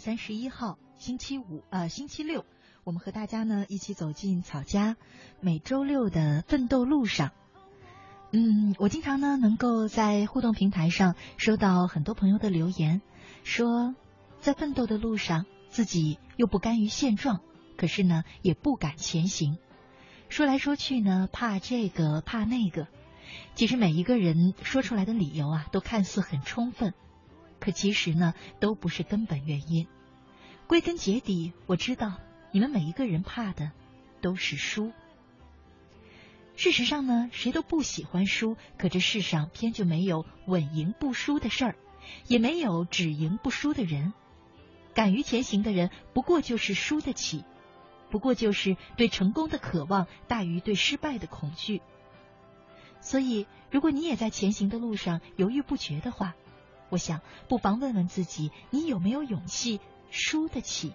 三十一号星期五，呃，星期六，我们和大家呢一起走进草家每周六的奋斗路上。嗯，我经常呢能够在互动平台上收到很多朋友的留言，说在奋斗的路上，自己又不甘于现状，可是呢也不敢前行。说来说去呢，怕这个怕那个。其实每一个人说出来的理由啊，都看似很充分。可其实呢，都不是根本原因。归根结底，我知道你们每一个人怕的都是输。事实上呢，谁都不喜欢输，可这世上偏就没有稳赢不输的事儿，也没有只赢不输的人。敢于前行的人，不过就是输得起，不过就是对成功的渴望大于对失败的恐惧。所以，如果你也在前行的路上犹豫不决的话，我想，不妨问问自己，你有没有勇气输得起？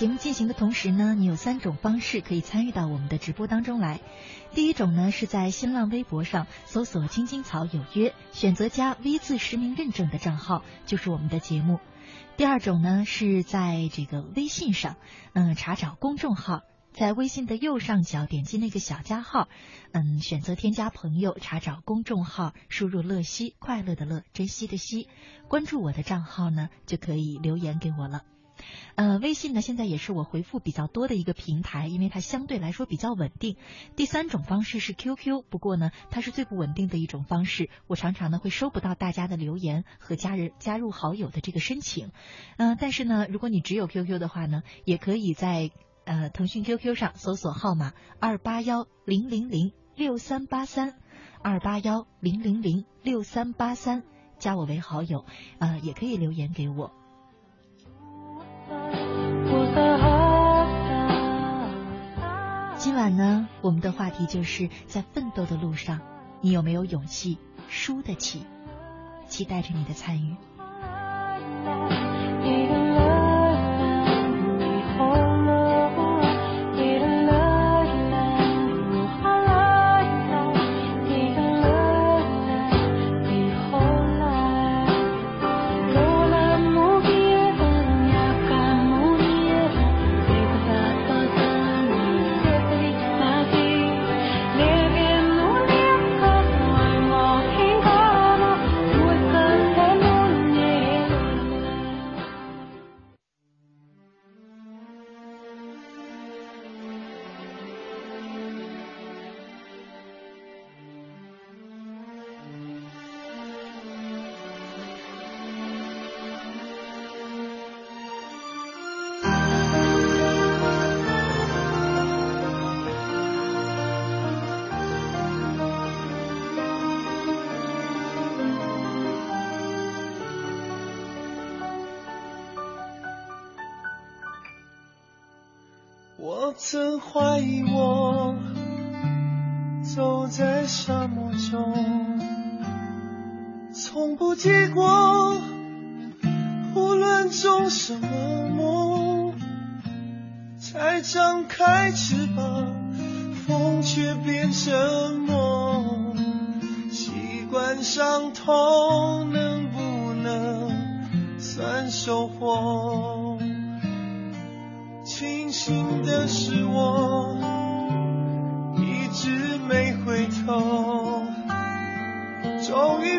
节目进行的同时呢，你有三种方式可以参与到我们的直播当中来。第一种呢是在新浪微博上搜索“青青草有约”，选择加 V 字实名认证的账号就是我们的节目。第二种呢是在这个微信上，嗯，查找公众号，在微信的右上角点击那个小加号，嗯，选择添加朋友，查找公众号，输入“乐西”，快乐的乐，珍惜的惜，关注我的账号呢，就可以留言给我了。呃，微信呢，现在也是我回复比较多的一个平台，因为它相对来说比较稳定。第三种方式是 QQ，不过呢，它是最不稳定的一种方式，我常常呢会收不到大家的留言和加人加入好友的这个申请。嗯，但是呢，如果你只有 QQ 的话呢，也可以在呃腾讯 QQ 上搜索号码二八幺零零零六三八三二八幺零零零六三八三，加我为好友，呃，也可以留言给我。今晚呢，我们的话题就是在奋斗的路上，你有没有勇气输得起？期待着你的参与。曾怀疑我走在沙漠中，从不结果，无论种什么梦，才张开翅膀，风却变成梦。习惯伤痛，能不能算收获？庆幸的是，我一直没回头。终于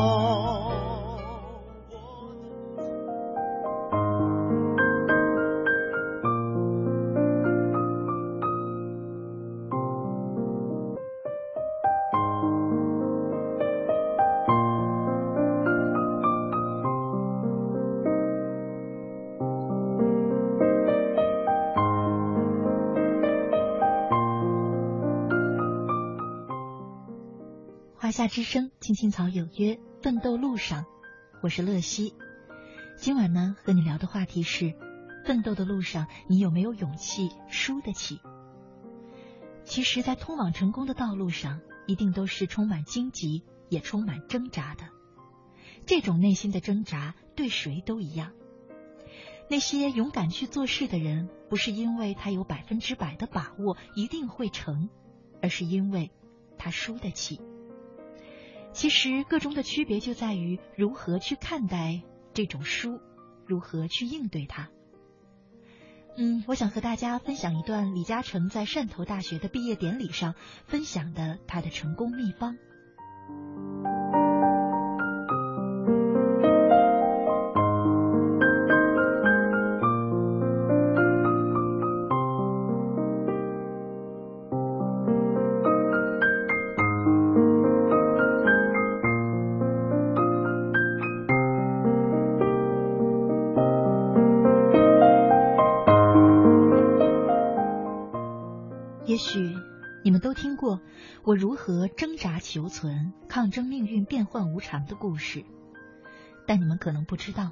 夏之声青青草有约，奋斗路上，我是乐西。今晚呢，和你聊的话题是：奋斗的路上，你有没有勇气输得起？其实，在通往成功的道路上，一定都是充满荆棘，也充满挣扎的。这种内心的挣扎，对谁都一样。那些勇敢去做事的人，不是因为他有百分之百的把握一定会成，而是因为他输得起。其实个中的区别就在于如何去看待这种书，如何去应对它。嗯，我想和大家分享一段李嘉诚在汕头大学的毕业典礼上分享的他的成功秘方。存、抗争命运变幻无常的故事，但你们可能不知道，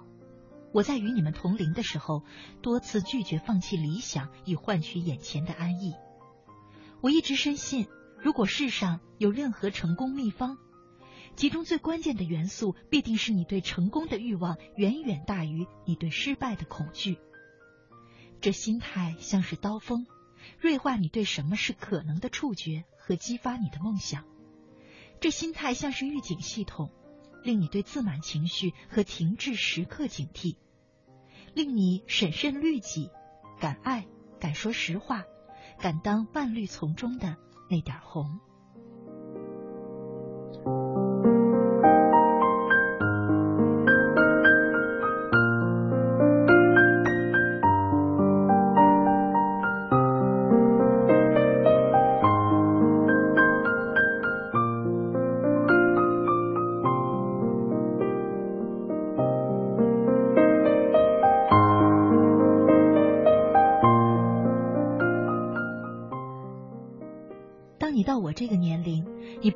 我在与你们同龄的时候，多次拒绝放弃理想以换取眼前的安逸。我一直深信，如果世上有任何成功秘方，其中最关键的元素必定是你对成功的欲望远远大于你对失败的恐惧。这心态像是刀锋，锐化你对什么是可能的触觉。和激发你的梦想，这心态像是预警系统，令你对自满情绪和停滞时刻警惕，令你审慎律己，敢爱，敢说实话，敢当万绿丛中的那点红。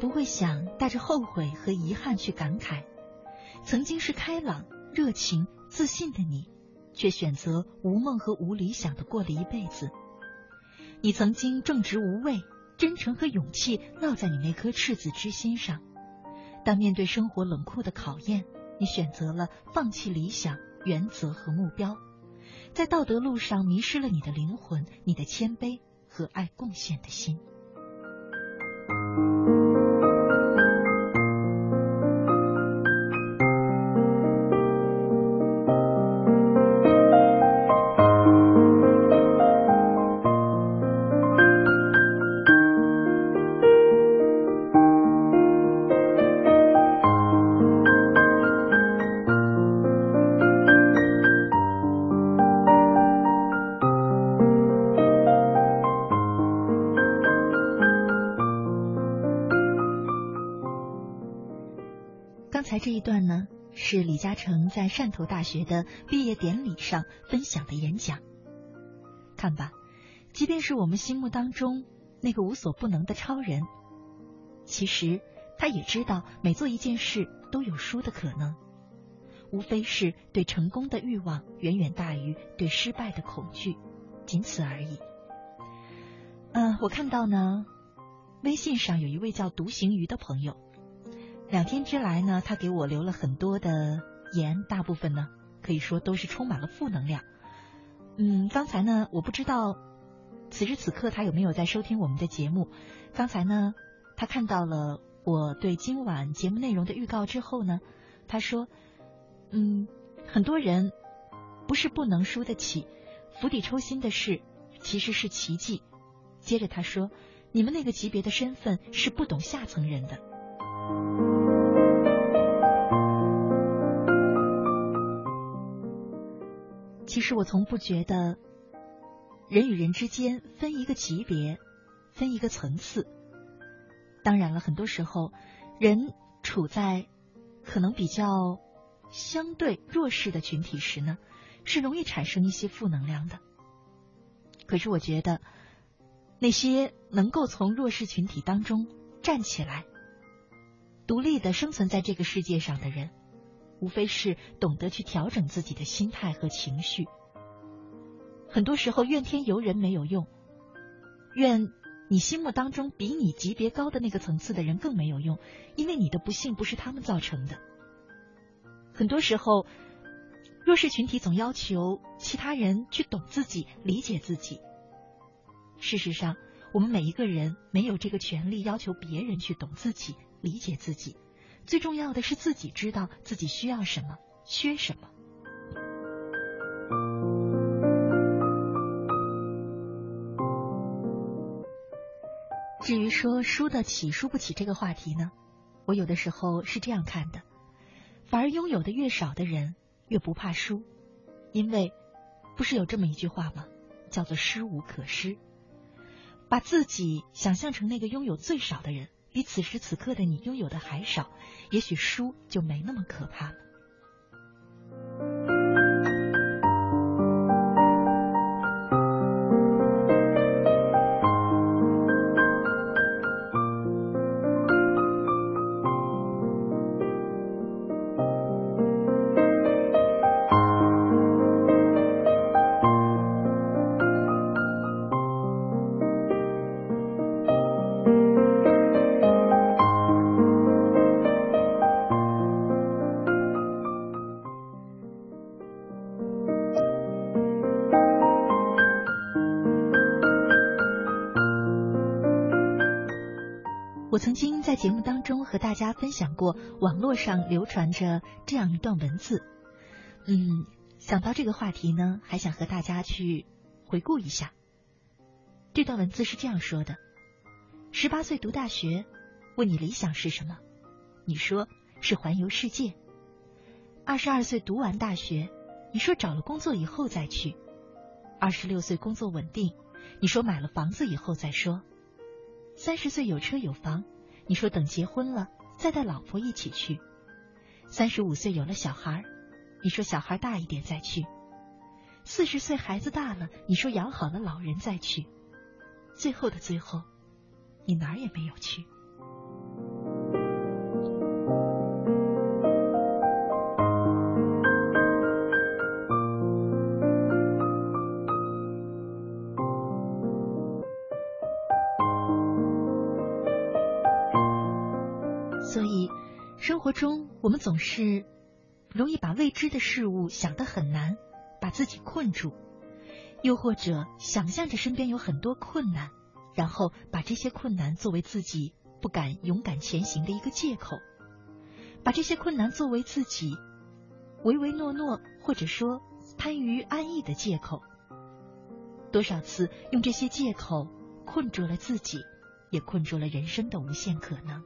不会想带着后悔和遗憾去感慨。曾经是开朗、热情、自信的你，却选择无梦和无理想的过了一辈子。你曾经正直无畏，真诚和勇气烙在你那颗赤子之心上。但面对生活冷酷的考验，你选择了放弃理想、原则和目标，在道德路上迷失了你的灵魂、你的谦卑和爱贡献的心。是李嘉诚在汕头大学的毕业典礼上分享的演讲，看吧，即便是我们心目当中那个无所不能的超人，其实他也知道每做一件事都有输的可能，无非是对成功的欲望远远大于对失败的恐惧，仅此而已。嗯，我看到呢，微信上有一位叫独行鱼的朋友，两天之来呢，他给我留了很多的。言大部分呢，可以说都是充满了负能量。嗯，刚才呢，我不知道此时此刻他有没有在收听我们的节目？刚才呢，他看到了我对今晚节目内容的预告之后呢，他说：“嗯，很多人不是不能输得起，釜底抽薪的事其实是奇迹。”接着他说：“你们那个级别的身份是不懂下层人的。”其实我从不觉得。人与人之间分一个级别，分一个层次。当然了，很多时候人处在可能比较相对弱势的群体时呢，是容易产生一些负能量的。可是我觉得，那些能够从弱势群体当中站起来、独立的生存在这个世界上的人，无非是懂得去调整自己的心态和情绪。很多时候，怨天尤人没有用，怨你心目当中比你级别高的那个层次的人更没有用，因为你的不幸不是他们造成的。很多时候，弱势群体总要求其他人去懂自己、理解自己。事实上，我们每一个人没有这个权利要求别人去懂自己、理解自己。最重要的是自己知道自己需要什么、缺什么。至于说输得起输不起这个话题呢，我有的时候是这样看的：反而拥有的越少的人越不怕输，因为不是有这么一句话吗？叫做“失无可失”。把自己想象成那个拥有最少的人，比此时此刻的你拥有的还少，也许输就没那么可怕了。我曾经在节目当中和大家分享过，网络上流传着这样一段文字。嗯，想到这个话题呢，还想和大家去回顾一下。这段文字是这样说的：十八岁读大学，问你理想是什么？你说是环游世界。二十二岁读完大学，你说找了工作以后再去。二十六岁工作稳定，你说买了房子以后再说。三十岁有车有房。你说等结婚了再带老婆一起去，三十五岁有了小孩，你说小孩大一点再去，四十岁孩子大了，你说养好了老人再去，最后的最后，你哪儿也没有去。活中，我们总是容易把未知的事物想得很难，把自己困住；又或者想象着身边有很多困难，然后把这些困难作为自己不敢勇敢前行的一个借口，把这些困难作为自己唯唯诺诺或者说贪于安逸的借口。多少次用这些借口困住了自己，也困住了人生的无限可能。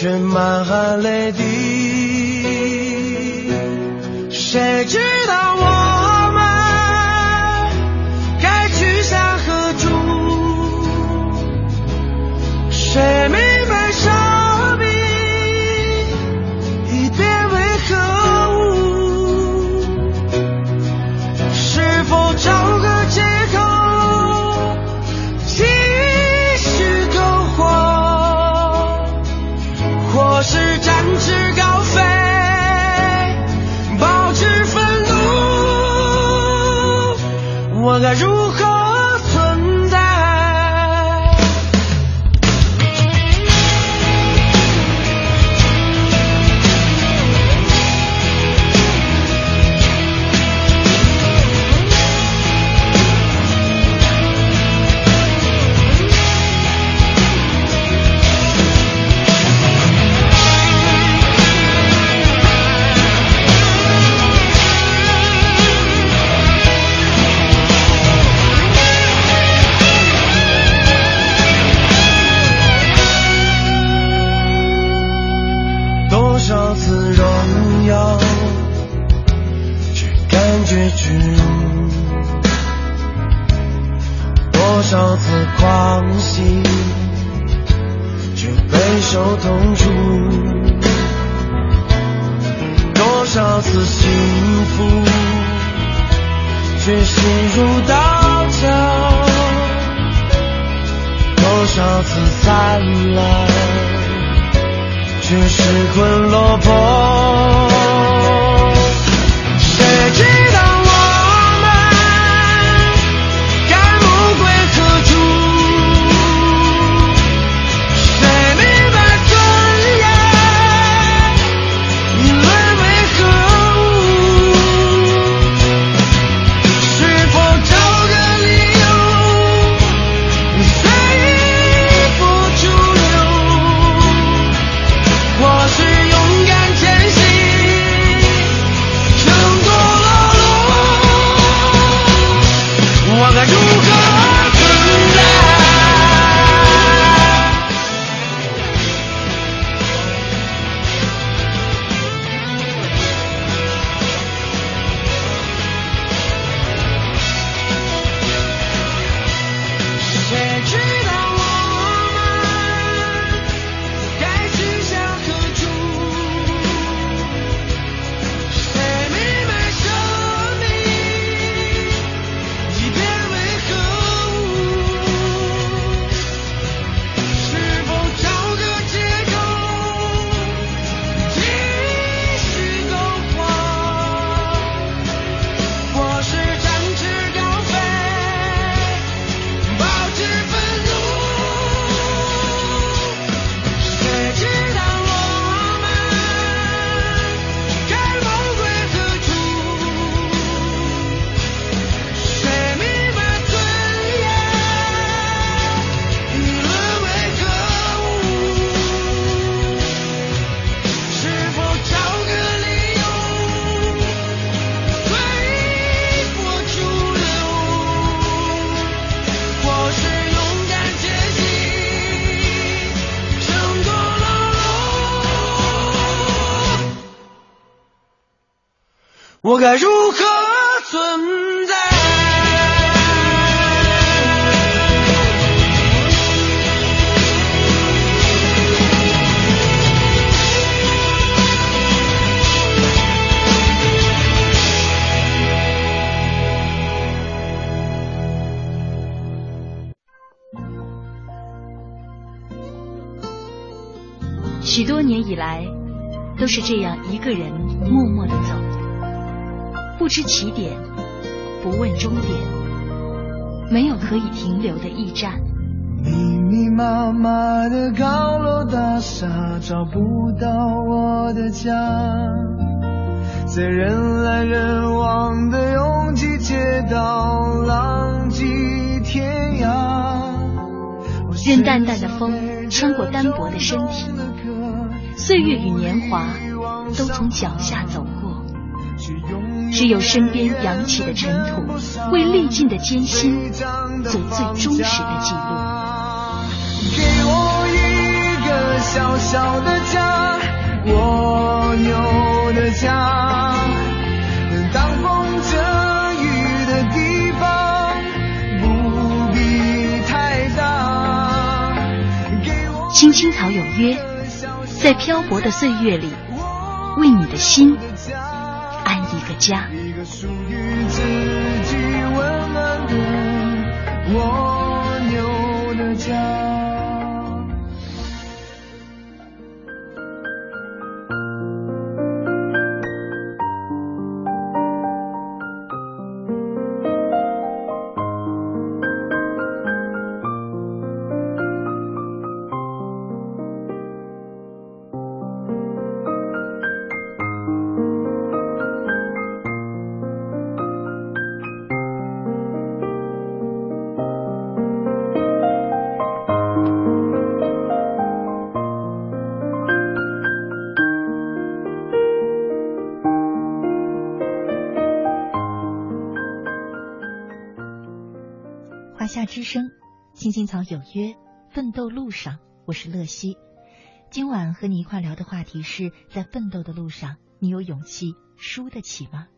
却满含泪滴。谁知道我们该去向何处？谁明该如何存在？许多年以来，都是这样一个人默默的走，不知起点，不问终点，没有可以停留的驿站。密密麻麻的高楼大厦找不到我的家，在人来人往的拥挤街道浪迹天涯。任淡淡的风穿过单薄的身体，岁月与年华都从脚下走过，只有身边扬起的尘土为历尽的艰辛做最忠实的记录。给我一个小小的家蜗牛的家。能挡风遮雨的地方不必太大。青青草有约在漂泊的岁月里为你的心家。一个属于自己温暖的我之声，青青草有约，奋斗路上，我是乐西。今晚和你一块聊的话题是在奋斗的路上，你有勇气输得起吗？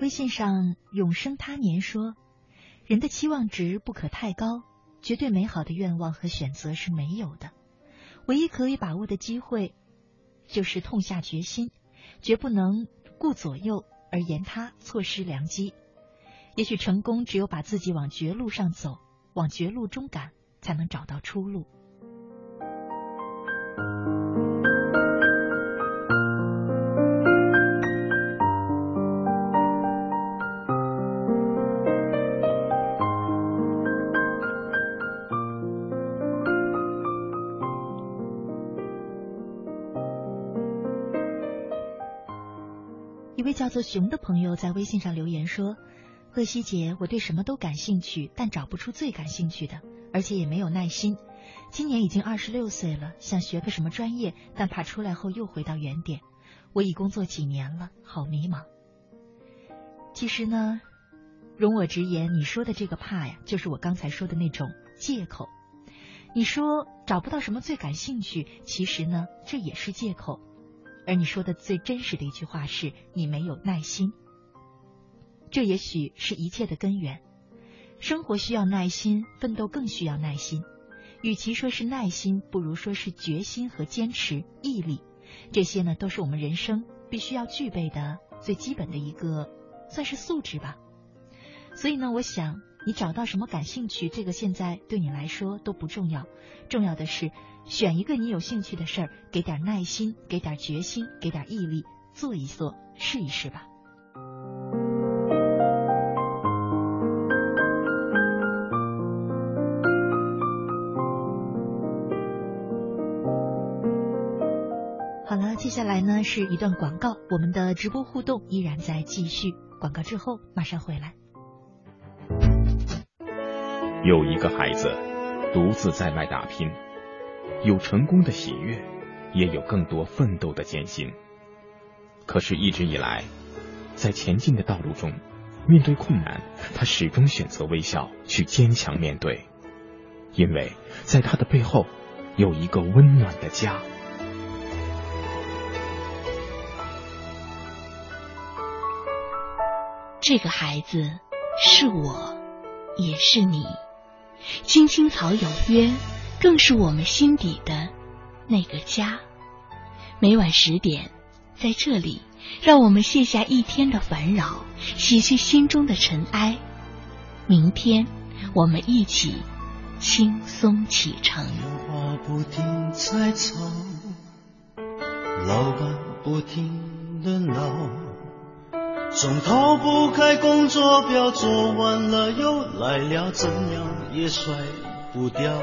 微信上永生他年说，人的期望值不可太高，绝对美好的愿望和选择是没有的，唯一可以把握的机会，就是痛下决心。绝不能顾左右而言他，错失良机。也许成功只有把自己往绝路上走，往绝路中赶，才能找到出路。做熊的朋友在微信上留言说：“贺西姐，我对什么都感兴趣，但找不出最感兴趣的，而且也没有耐心。今年已经二十六岁了，想学个什么专业，但怕出来后又回到原点。我已工作几年了，好迷茫。其实呢，容我直言，你说的这个怕呀，就是我刚才说的那种借口。你说找不到什么最感兴趣，其实呢，这也是借口。”而你说的最真实的一句话是你没有耐心，这也许是一切的根源。生活需要耐心，奋斗更需要耐心。与其说是耐心，不如说是决心和坚持、毅力。这些呢，都是我们人生必须要具备的最基本的一个，算是素质吧。所以呢，我想你找到什么感兴趣，这个现在对你来说都不重要，重要的是。选一个你有兴趣的事儿，给点耐心，给点决心，给点毅力，做一做，试一试吧。好了，接下来呢是一段广告，我们的直播互动依然在继续。广告之后马上回来。有一个孩子独自在外打拼。有成功的喜悦，也有更多奋斗的艰辛。可是，一直以来，在前进的道路中，面对困难，他始终选择微笑，去坚强面对，因为在他的背后有一个温暖的家。这个孩子是我，也是你。青青草有约。更是我们心底的那个家。每晚十点，在这里，让我们卸下一天的烦扰，洗去心中的尘埃。明天，我们一起轻松启程。话不停在吵，老板不停的闹，总逃不开工作表，做完了又来了，怎样也甩不掉。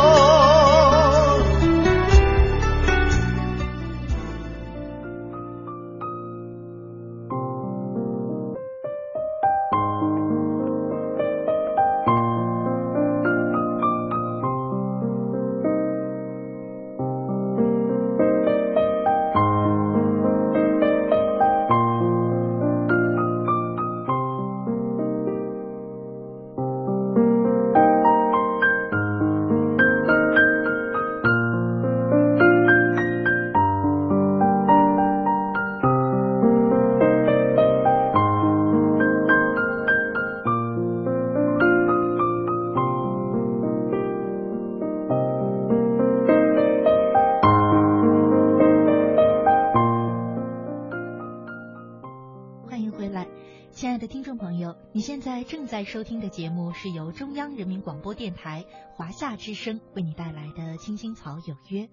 正在收听的节目是由中央人民广播电台华夏之声为你带来的《青青草有约》，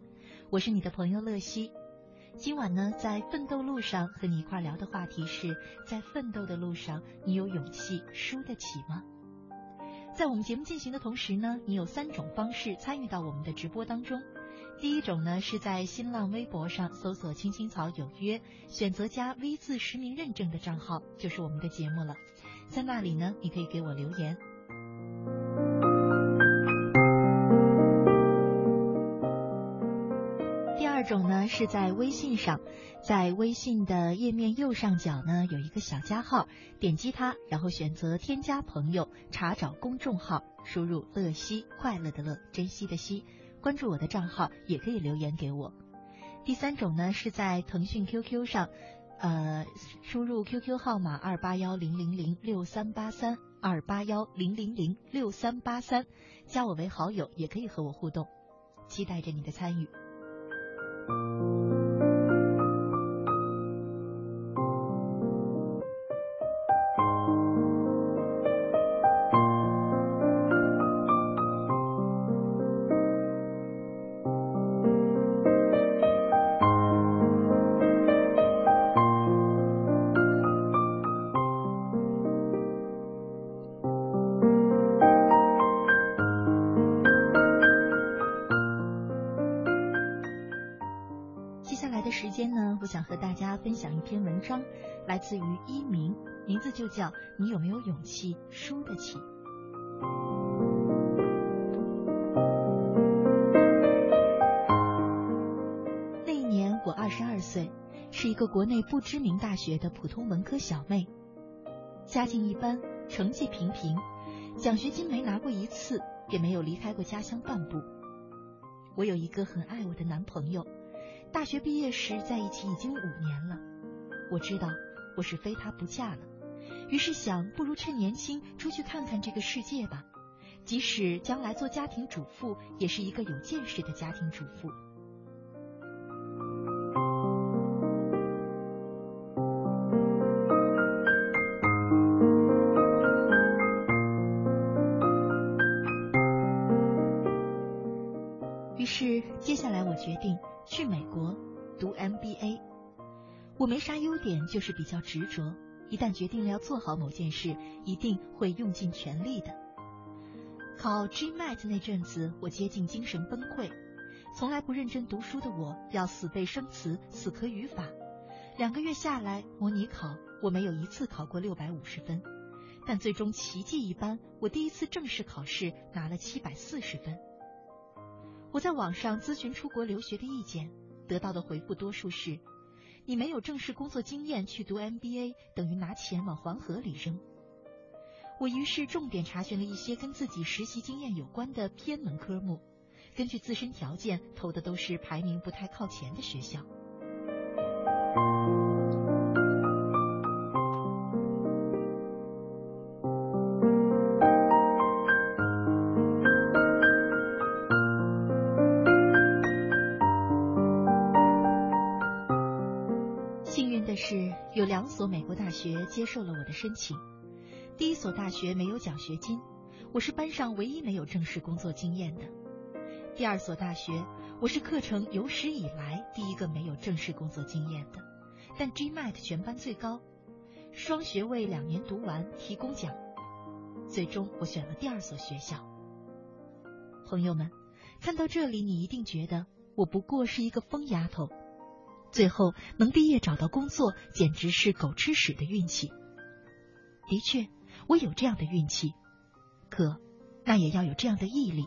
我是你的朋友乐西。今晚呢，在奋斗路上和你一块聊的话题是在奋斗的路上，你有勇气输得起吗？在我们节目进行的同时呢，你有三种方式参与到我们的直播当中。第一种呢，是在新浪微博上搜索“青青草有约”，选择加 V 字实名认证的账号，就是我们的节目了。在那里呢，你可以给我留言。第二种呢，是在微信上，在微信的页面右上角呢有一个小加号，点击它，然后选择添加朋友，查找公众号，输入“乐西”，快乐的乐，珍惜的惜，关注我的账号，也可以留言给我。第三种呢，是在腾讯 QQ 上。呃，输入 QQ 号码二八幺零零零六三八三二八幺零零零六三八三，加我为好友，也可以和我互动，期待着你的参与。章来自于一鸣，名字就叫你有没有勇气输得起？那一年我二十二岁，是一个国内不知名大学的普通文科小妹，家境一般，成绩平平，奖学金没拿过一次，也没有离开过家乡半步。我有一个很爱我的男朋友，大学毕业时在一起已经五年了，我知道。我是非他不嫁了，于是想，不如趁年轻出去看看这个世界吧。即使将来做家庭主妇，也是一个有见识的家庭主妇。我没啥优点，就是比较执着。一旦决定了要做好某件事，一定会用尽全力的。考 GMAT 那阵子，我接近精神崩溃。从来不认真读书的我，要死背生词、死磕语法。两个月下来，模拟考我没有一次考过六百五十分，但最终奇迹一般，我第一次正式考试拿了七百四十分。我在网上咨询出国留学的意见，得到的回复多数是。你没有正式工作经验去读 MBA，等于拿钱往黄河里扔。我于是重点查询了一些跟自己实习经验有关的偏门科目，根据自身条件投的都是排名不太靠前的学校。所美国大学接受了我的申请，第一所大学没有奖学金，我是班上唯一没有正式工作经验的。第二所大学，我是课程有史以来第一个没有正式工作经验的，但 GMAT 全班最高，双学位两年读完提供奖。最终我选了第二所学校。朋友们，看到这里，你一定觉得我不过是一个疯丫头。最后能毕业找到工作，简直是狗吃屎的运气。的确，我有这样的运气，可那也要有这样的毅力。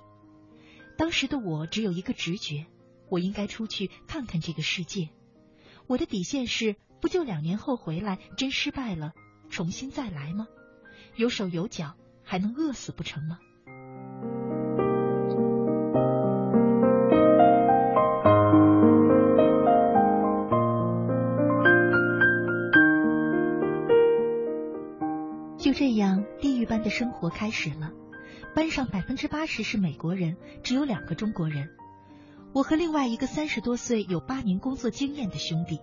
当时的我只有一个直觉，我应该出去看看这个世界。我的底线是，不就两年后回来，真失败了，重新再来吗？有手有脚，还能饿死不成吗？的生活开始了。班上百分之八十是美国人，只有两个中国人。我和另外一个三十多岁、有八年工作经验的兄弟，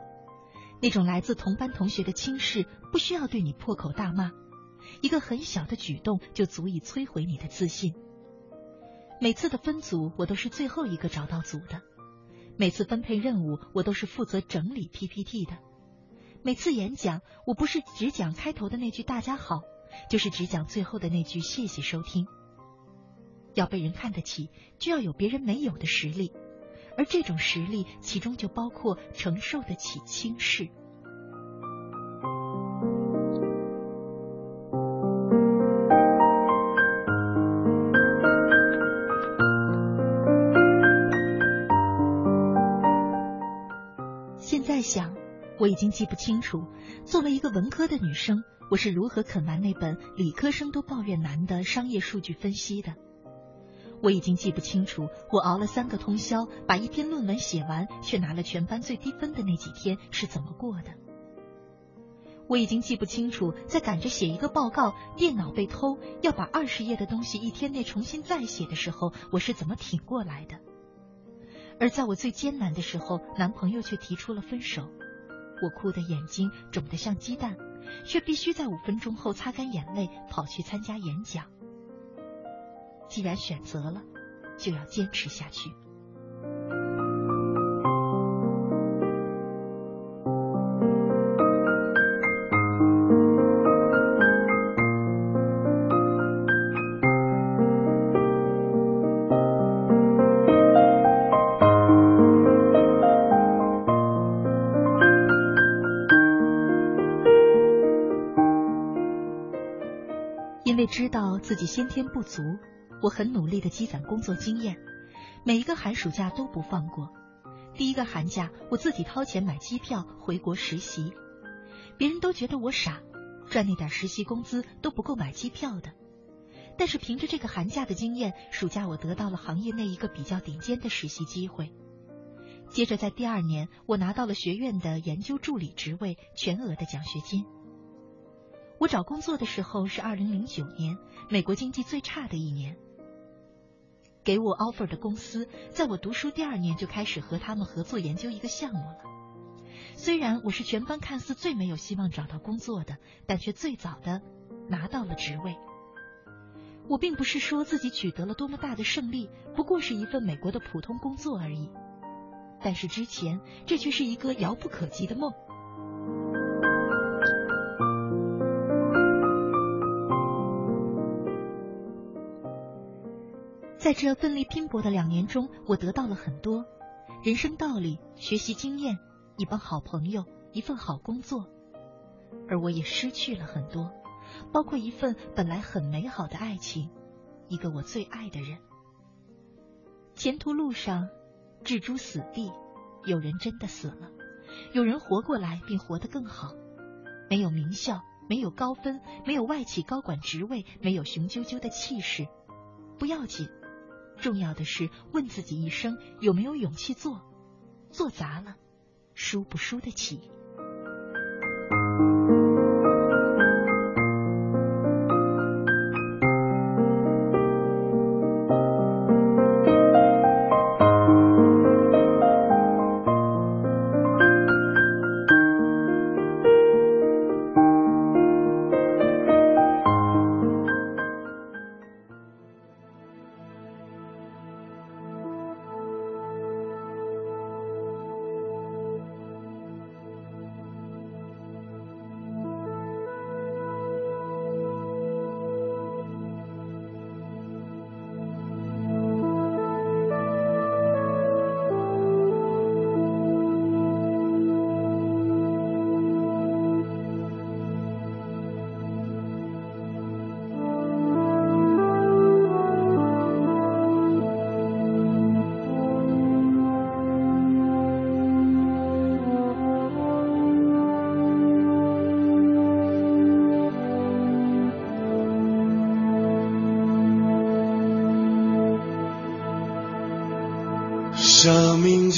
那种来自同班同学的轻视，不需要对你破口大骂，一个很小的举动就足以摧毁你的自信。每次的分组，我都是最后一个找到组的；每次分配任务，我都是负责整理 PPT 的；每次演讲，我不是只讲开头的那句“大家好”。就是只讲最后的那句“谢谢收听”。要被人看得起，就要有别人没有的实力，而这种实力，其中就包括承受得起轻视。现在想，我已经记不清楚，作为一个文科的女生。我是如何啃完那本理科生都抱怨难的商业数据分析的？我已经记不清楚，我熬了三个通宵把一篇论文写完，却拿了全班最低分的那几天是怎么过的？我已经记不清楚，在赶着写一个报告，电脑被偷，要把二十页的东西一天内重新再写的时候，我是怎么挺过来的？而在我最艰难的时候，男朋友却提出了分手，我哭得眼睛肿得像鸡蛋。却必须在五分钟后擦干眼泪，跑去参加演讲。既然选择了，就要坚持下去。自己先天不足，我很努力的积攒工作经验，每一个寒暑假都不放过。第一个寒假，我自己掏钱买机票回国实习，别人都觉得我傻，赚那点实习工资都不够买机票的。但是凭着这个寒假的经验，暑假我得到了行业内一个比较顶尖的实习机会。接着在第二年，我拿到了学院的研究助理职位，全额的奖学金。我找工作的时候是二零零九年，美国经济最差的一年。给我 offer 的公司，在我读书第二年就开始和他们合作研究一个项目了。虽然我是全班看似最没有希望找到工作的，但却最早的拿到了职位。我并不是说自己取得了多么大的胜利，不过是一份美国的普通工作而已。但是之前，这却是一个遥不可及的梦。在这奋力拼搏的两年中，我得到了很多人生道理、学习经验、一帮好朋友、一份好工作，而我也失去了很多，包括一份本来很美好的爱情，一个我最爱的人。前途路上置诸死地，有人真的死了，有人活过来并活得更好，没有名校，没有高分，没有外企高管职位，没有雄赳赳的气势，不要紧。重要的是问自己一生有没有勇气做，做砸了，输不输得起？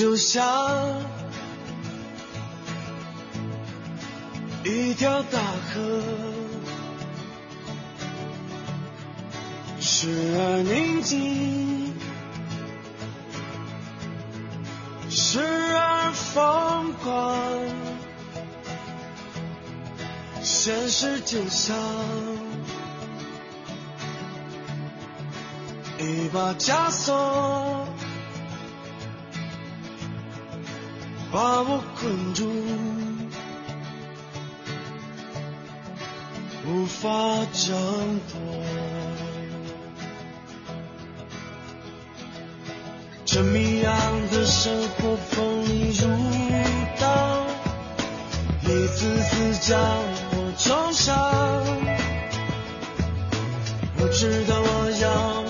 就像一条大河时而宁静时而疯狂现实就像一把枷锁把我困住，无法挣脱。这迷样的生活，风如刀，一次次将我重伤。我知道我要。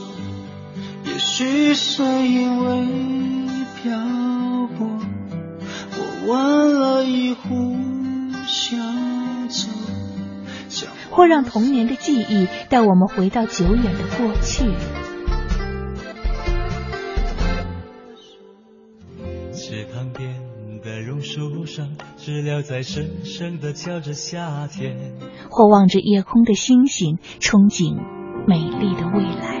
也许是因为漂泊，我问了一壶小酒，或让童年的记忆带我们回到久远的过去。池塘边的榕树上，知了在深深的叫着夏天。或望着夜空的星星，憧憬美丽的未来。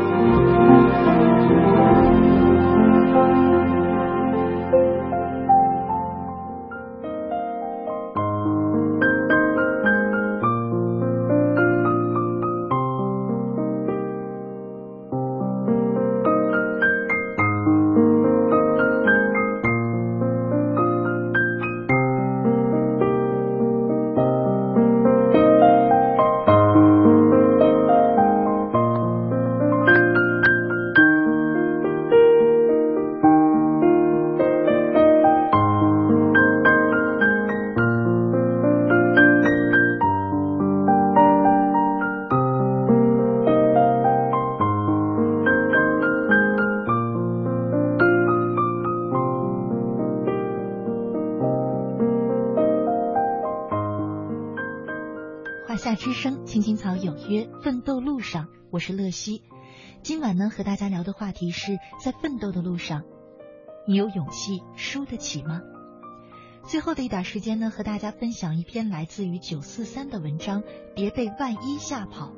是乐西，今晚呢和大家聊的话题是在奋斗的路上，你有勇气输得起吗？最后的一点时间呢，和大家分享一篇来自于九四三的文章，别被万一吓跑。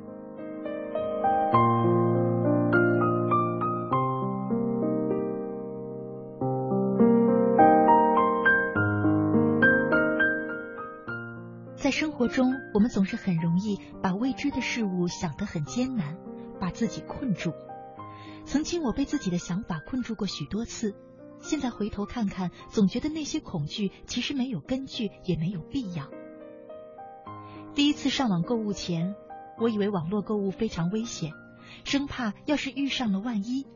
在生活中，我们总是很容易把未知的事物想得很艰难，把自己困住。曾经我被自己的想法困住过许多次，现在回头看看，总觉得那些恐惧其实没有根据，也没有必要。第一次上网购物前，我以为网络购物非常危险，生怕要是遇上了万一，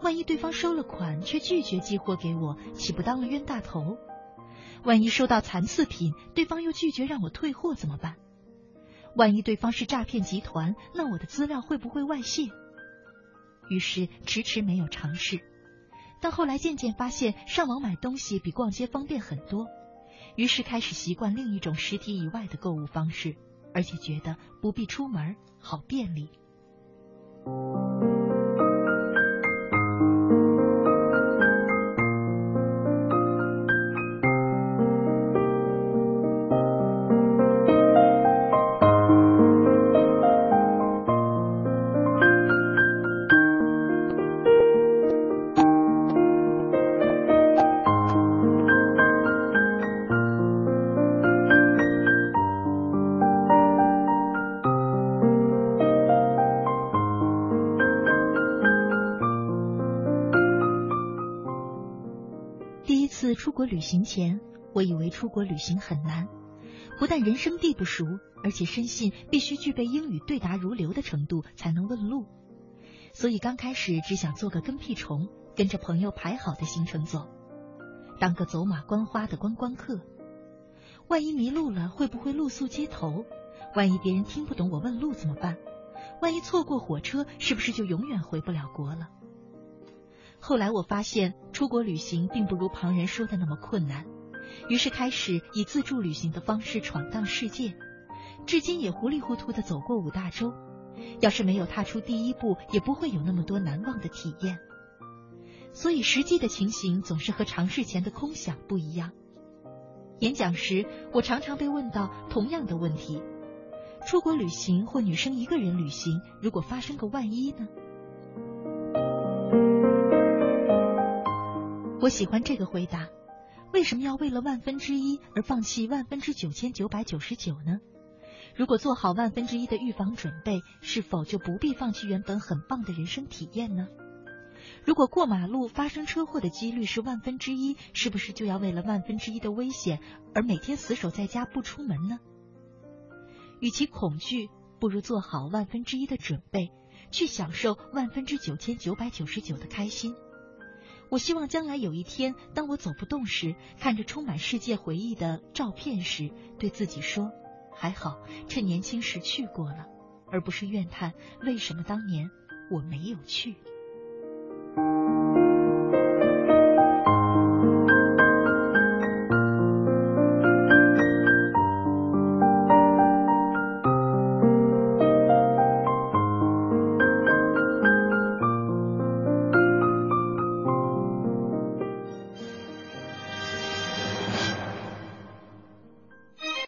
万一对方收了款却拒绝寄货给我，岂不当了冤大头？万一收到残次品，对方又拒绝让我退货怎么办？万一对方是诈骗集团，那我的资料会不会外泄？于是迟迟没有尝试，但后来渐渐发现上网买东西比逛街方便很多，于是开始习惯另一种实体以外的购物方式，而且觉得不必出门，好便利。行前，我以为出国旅行很难，不但人生地不熟，而且深信必须具备英语对答如流的程度才能问路。所以刚开始只想做个跟屁虫，跟着朋友排好的行程走，当个走马观花的观光客。万一迷路了，会不会露宿街头？万一别人听不懂我问路怎么办？万一错过火车，是不是就永远回不了国了？后来我发现，出国旅行并不如旁人说的那么困难，于是开始以自助旅行的方式闯荡世界，至今也糊里糊涂的走过五大洲。要是没有踏出第一步，也不会有那么多难忘的体验。所以实际的情形总是和尝试前的空想不一样。演讲时，我常常被问到同样的问题：出国旅行或女生一个人旅行，如果发生个万一呢？我喜欢这个回答。为什么要为了万分之一而放弃万分之九千九百九十九呢？如果做好万分之一的预防准备，是否就不必放弃原本很棒的人生体验呢？如果过马路发生车祸的几率是万分之一，是不是就要为了万分之一的危险而每天死守在家不出门呢？与其恐惧，不如做好万分之一的准备，去享受万分之九千九百九十九的开心。我希望将来有一天，当我走不动时，看着充满世界回忆的照片时，对自己说：“还好，趁年轻时去过了，而不是怨叹为什么当年我没有去。”